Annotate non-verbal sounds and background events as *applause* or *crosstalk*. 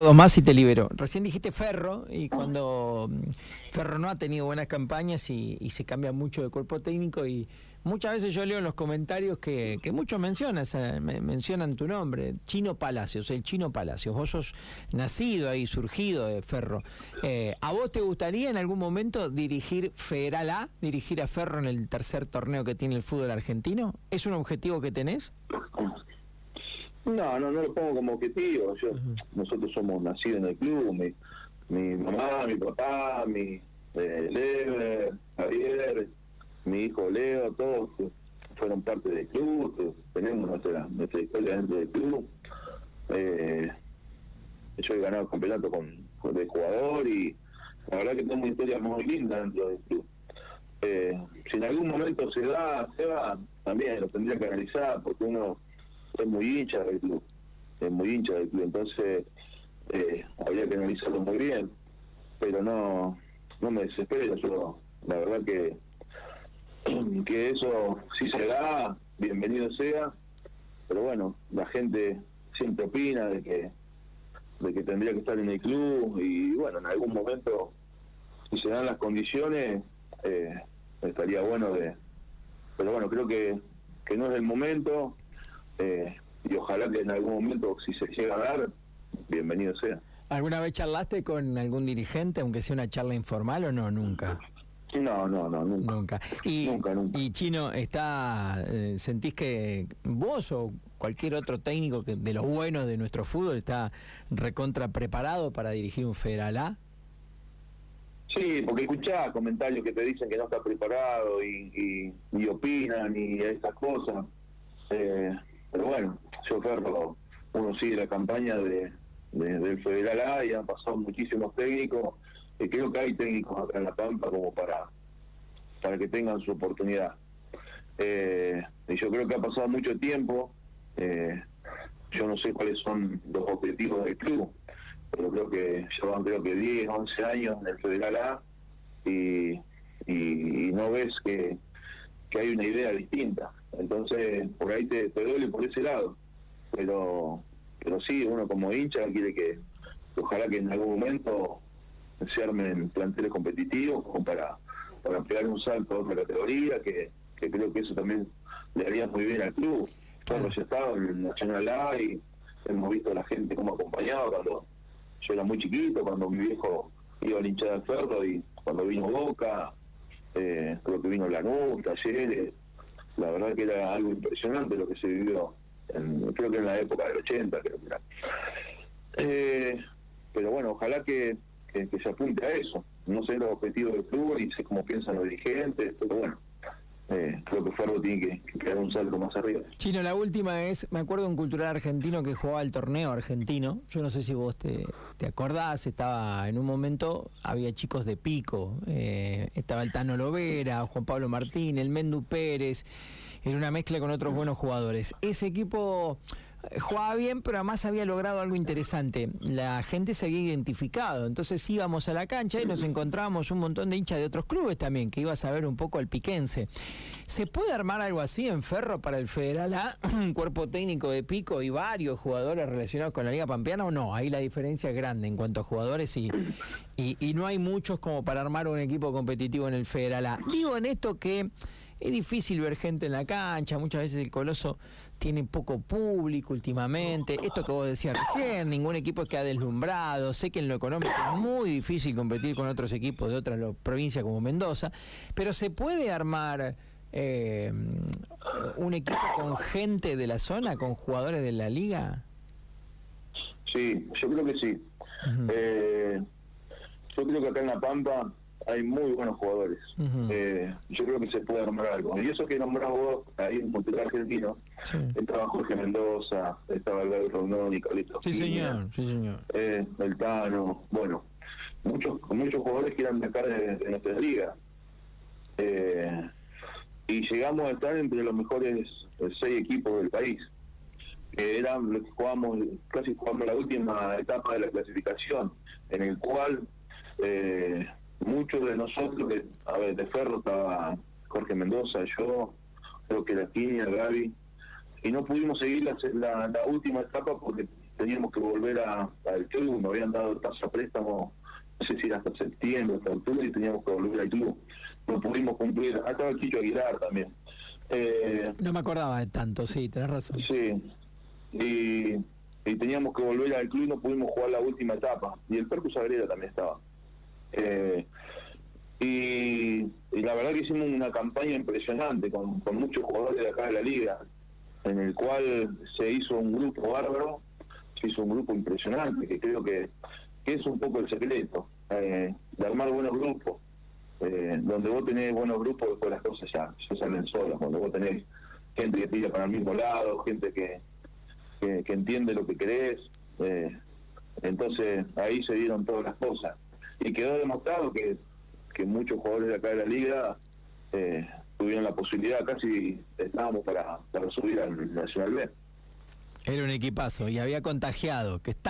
Más y te libero. Recién dijiste Ferro y cuando mm, Ferro no ha tenido buenas campañas y, se cambia mucho de cuerpo técnico y muchas veces yo leo en los comentarios que, muchos mencionas, mencionan tu nombre, Chino Palacios, el Chino Palacios. Vos sos nacido ahí, surgido de Ferro. Eh, ¿A vos te gustaría en algún momento dirigir Federal A, dirigir a Ferro en el tercer torneo que tiene el fútbol argentino? ¿Es un objetivo que tenés? No, no, no lo pongo como objetivo. Yo, Nosotros somos nacidos en el club, mi, mi mamá, mi papá, mi eh, Javier, mi hijo Leo, todos fueron parte del club, tenemos nuestra, nuestra historia dentro del club. Eh, yo he ganado el campeonato con, con el jugador y la verdad que tengo una historia muy linda dentro del club. Eh, si en algún momento se da, se va, también lo tendría que analizar porque uno es muy hincha del club, es muy hincha del club, entonces eh, habría que analizarlo muy bien, pero no, no me desespero, yo la verdad que, *clears throat* que eso si se da, bienvenido sea, pero bueno, la gente siempre opina de que de que tendría que estar en el club y bueno, en algún momento si se dan las condiciones eh, estaría bueno de pero bueno, creo que, que no es el momento, eh, y ojalá que en algún momento, si se llega a dar, bienvenido sea. ¿Alguna vez charlaste con algún dirigente, aunque sea una charla informal o no? Nunca. No, no, no, nunca. Nunca. Y, y Chino, está, eh, ¿sentís que vos o cualquier otro técnico que de los buenos de nuestro fútbol está recontra preparado para dirigir un Federal A? Sí, porque escuchás comentarios que te dicen que no está preparado y, y, opinan y esas cosas. Eh, pero bueno, yo Ferro, uno sigue la campaña de, del Federal A y han pasado muchísimos técnicos. Y creo que hay técnicos acá en La Pampa como para, para que tengan su oportunidad. Eh, y yo creo que ha pasado mucho tiempo. Eh, yo no sé cuáles son los objetivos del club, pero creo que llevan creo que 10, 11 años en el Federal A y, y no ves que, que hay una idea distinta. Entonces, por ahí te, duele por ese lado. Pero pero sí, uno como hincha quiere que, ojalá que en algún momento se armen planteles competitivos como para, para pegar un salto a otra categoría, que, que creo que eso también le haría muy bien al club. Cuando yo estaba en Nacional A y hemos visto a la gente como acompañaba cuando yo era muy chiquito, cuando mi viejo iba a hinchar al ferro y cuando vino Boca, eh, creo que vino Lanús, Talleres, la verdad que era algo impresionante lo que se vivió, creo que en la época del 80, creo que. Eh, pero bueno, ojalá que, que, se apunte a eso. No sé los objetivos del club y sé cómo piensan los dirigentes, pero bueno, eh, creo que Ferro tiene que, que, dar un salto más arriba. Chino, la última es, me acuerdo un cultural argentino que jugaba el torneo argentino, yo no sé si vos te, te acordás, estaba en un momento, había chicos de pico, eh, estaba el Tano Lovera, Juan Pablo Martín, el Mendu Pérez, era una mezcla con otros buenos jugadores. Ese equipo jugaba bien, pero además había logrado algo interesante. La gente se había identificado. Entonces íbamos a la cancha y nos encontrábamos un montón de hinchas de otros clubes también, que iba a saber un poco al piquense. ¿Se puede armar algo así en Ferro para el Federal A? *clears throat* Un cuerpo técnico de pico y varios jugadores relacionados con la Liga Pampeana o no? Ahí la diferencia es grande en cuanto a jugadores y, y, no hay muchos como para armar un equipo competitivo en el Federal A. Digo en esto que es difícil ver gente en la cancha, muchas veces el Coloso tiene poco público últimamente. Esto que vos decías recién, ningún equipo queda deslumbrado. Sé que en lo económico es muy difícil competir con otros equipos de otras provincias como Mendoza, pero se puede armar eh, un equipo con gente de la zona, con jugadores de la liga. Sí, yo creo que sí. Eh, yo creo que acá en La Pampa hay muy buenos jugadores. eh, yo creo que se puede armar algo. Y eso que nombrás vos ahí en Portugal Argentino, sí. estaba Jorge Mendoza, estaba Alberto Rondón y Carlitos. Sí, señor, sí, señor. Eh, el Tano, bueno, muchos muchos jugadores que eran de acá de, nuestra liga. Eh, y llegamos a estar entre los mejores eh, seis equipos del país. Que eran los que jugamos, casi jugamos la última etapa de la clasificación, en el cual eh, muchos de nosotros, que, a ver, de Ferro estaba Jorge Mendoza, yo, creo que la Tinia, Gaby, y no pudimos seguir la, la, última etapa porque teníamos que volver a- al club, me habían dado tasa préstamo, no sé si era hasta septiembre, hasta octubre, y teníamos que volver al club. No pudimos cumplir, acá estaba el Chicho Aguilar también. Eh, No me acordaba de tanto, sí, tenés razón. Sí, y, y teníamos que volver al club y no pudimos jugar la última etapa. Y el Percus Agreda también estaba. Eh, y, la verdad que hicimos una campaña impresionante con, muchos jugadores de acá de la liga, en el cual se hizo un grupo bárbaro, se hizo un grupo impresionante, que creo que, es un poco el secreto, eh, de armar buenos grupos. Eh, donde vos tenés buenos grupos, después las cosas ya, ya salen solas, cuando vos tenés gente que tira para el mismo lado, gente que, que, que entiende lo que querés. eh, entonces ahí se dieron todas las cosas. Y quedó demostrado que, que muchos jugadores de acá de la liga eh, tuvieron la posibilidad, casi estábamos para, para subir al Nacional B. Era un equipazo y había contagiado, que está